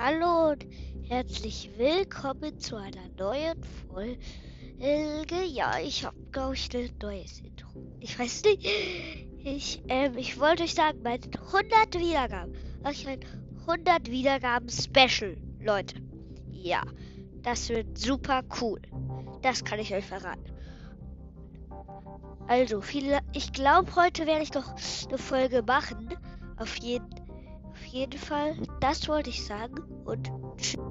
Hallo und herzlich willkommen zu einer neuen Folge. Ja, ich habe, glaube ich, ein neues Intro. Ich weiß nicht. Ich, ähm, ich wollte euch sagen, bei 100 Wiedergaben mache ich ein 100 Wiedergaben Special, Leute. Ja, das wird super cool. Das kann ich euch verraten. Also, viele, ich glaube, heute werde ich noch eine Folge machen. Auf jeden, jeden Fall. Das wollte ich sagen und tschüss.